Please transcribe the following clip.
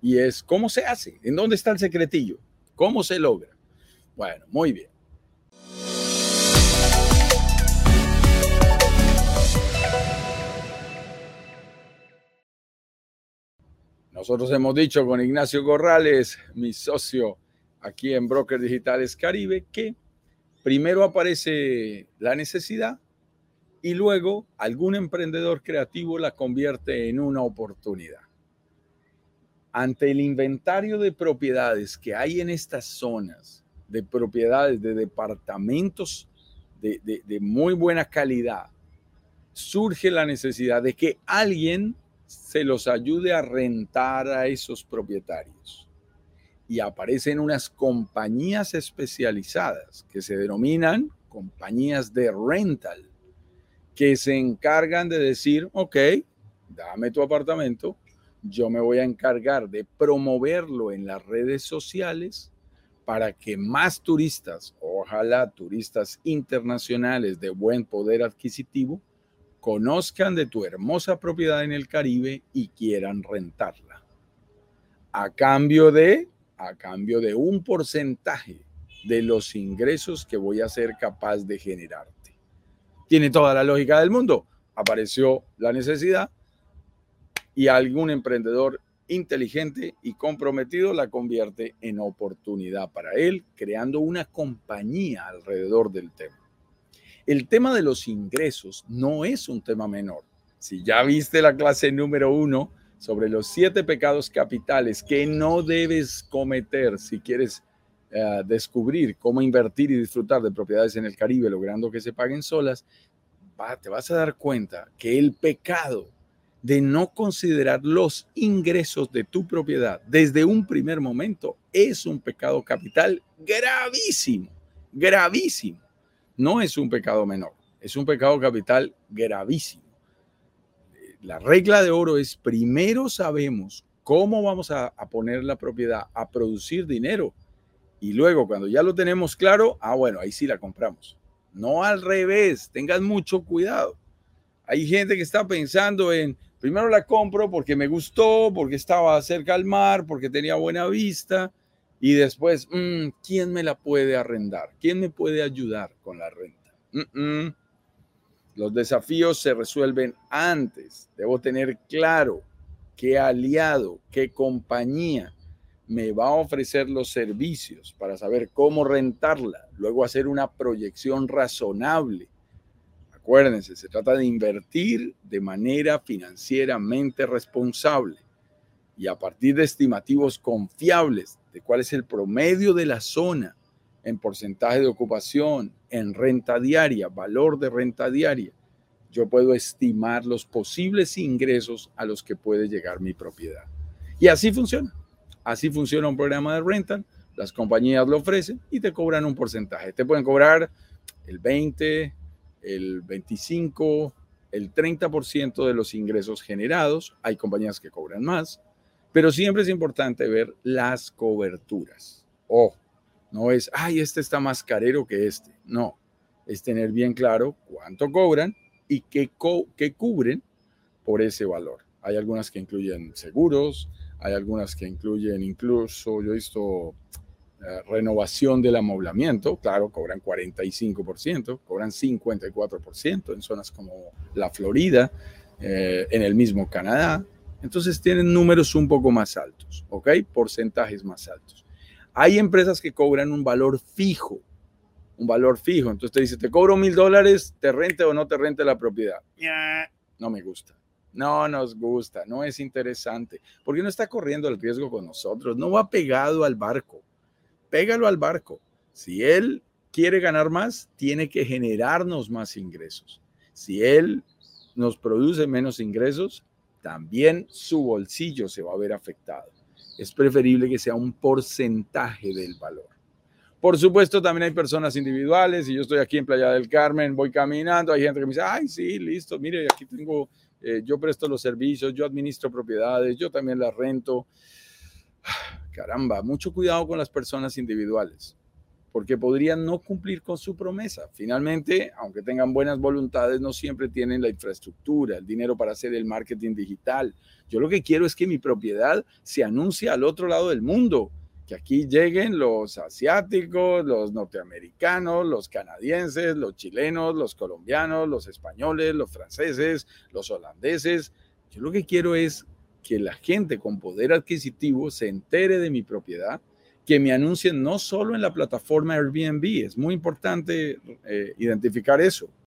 Y es, ¿cómo se hace? ¿En dónde está el secretillo? ¿Cómo se logra? Bueno, muy bien. Nosotros hemos dicho con Ignacio Corrales, mi socio aquí en Broker Digitales Caribe, que primero aparece la necesidad y luego algún emprendedor creativo la convierte en una oportunidad. Ante el inventario de propiedades que hay en estas zonas, de propiedades, de departamentos de, de muy buena calidad, surge la necesidad de que alguien se los ayude a rentar a esos propietarios. Y aparecen unas compañías especializadas que se denominan compañías de rental, que se encargan de decir, ok, dame tu apartamento, yo me voy a encargar de promoverlo en las redes sociales para que más turistas, ojalá turistas internacionales de buen poder adquisitivo, conozcan de tu hermosa propiedad en el Caribe y quieran rentarla. A cambio de, a cambio de un porcentaje de los ingresos que voy a ser capaz de generarte. Tiene toda la lógica del mundo. Apareció la necesidad y algún emprendedor inteligente y comprometido la convierte en oportunidad para él, creando una compañía alrededor del tema. El tema de los ingresos no es un tema menor. Si ya viste la clase número uno sobre los siete pecados capitales que no debes cometer si quieres eh, descubrir cómo invertir y disfrutar de propiedades en el Caribe logrando que se paguen solas, te vas a dar cuenta que el pecado de no considerar los ingresos de tu propiedad desde un primer momento es un pecado capital gravísimo, gravísimo no es un pecado menor, es un pecado capital gravísimo. La regla de oro es primero sabemos cómo vamos a, poner la propiedad a producir dinero y luego cuando ya lo tenemos claro, ah, bueno, ahí sí la compramos. No al revés, tengan mucho cuidado. Hay gente que está pensando en, primero la compro porque me gustó, porque estaba cerca al mar, porque tenía buena vista, y después, mm, ¿quién me la puede arrendar? ¿Quién me puede ayudar con la renta? Los desafíos se resuelven antes. Debo tener claro qué aliado, qué compañía me va a ofrecer los servicios para saber cómo rentarla, luego hacer una proyección razonable. Acuérdense, se trata de invertir de manera financieramente responsable y a partir de estimativos confiables de cuál es el promedio de la zona en porcentaje de ocupación, en renta diaria, valor de renta diaria, yo puedo estimar los posibles ingresos a los que puede llegar mi propiedad. Y así funciona. Así funciona un programa de renta. Las compañías lo ofrecen y te cobran un porcentaje. Te pueden cobrar el 20, el 25, el 30% de los ingresos generados. Hay compañías que cobran más, pero siempre es importante ver las coberturas. Ojo, no es, ay, este está más carero que este. No, es tener bien claro cuánto cobran y qué, qué cubren por ese valor. Hay algunas que incluyen seguros, hay algunas que incluyen incluso, yo he visto renovación del amoblamiento, claro, cobran 45%, cobran 54% en zonas como la Florida, eh, en el mismo Canadá. Entonces tienen números un poco más altos, ¿ok? Porcentajes más altos. Hay empresas que cobran un valor fijo, un valor fijo. Entonces te dice, te cobro mil dólares, te rente o no te rente la propiedad. No me gusta. No nos gusta, no es interesante, porque no está corriendo el riesgo con nosotros, no va pegado al barco. Pégalo al barco. Si él quiere ganar más, tiene que generarnos más ingresos. Si él nos produce menos ingresos, también su bolsillo se va a ver afectado es preferible que sea un porcentaje del valor. Por supuesto, también hay personas individuales y yo estoy aquí en Playa del Carmen, voy caminando, hay gente que me dice, ay, sí, listo, mire, aquí tengo, eh, yo presto los servicios, yo administro propiedades, yo también las rento. Caramba, mucho cuidado con las personas individuales. porque podrían no cumplir con su promesa. Finalmente, aunque tengan buenas voluntades, no siempre tienen la infraestructura, el dinero para hacer el marketing digital. Yo lo que quiero es que mi propiedad se anuncie al otro lado del mundo, que aquí lleguen los asiáticos, los norteamericanos, los canadienses, los chilenos, los colombianos, los españoles, los franceses, los holandeses. Yo lo que quiero es que la gente con poder adquisitivo se entere de mi propiedad que me anuncien no solo en la plataforma Airbnb. Es muy importante eh, identificar eso.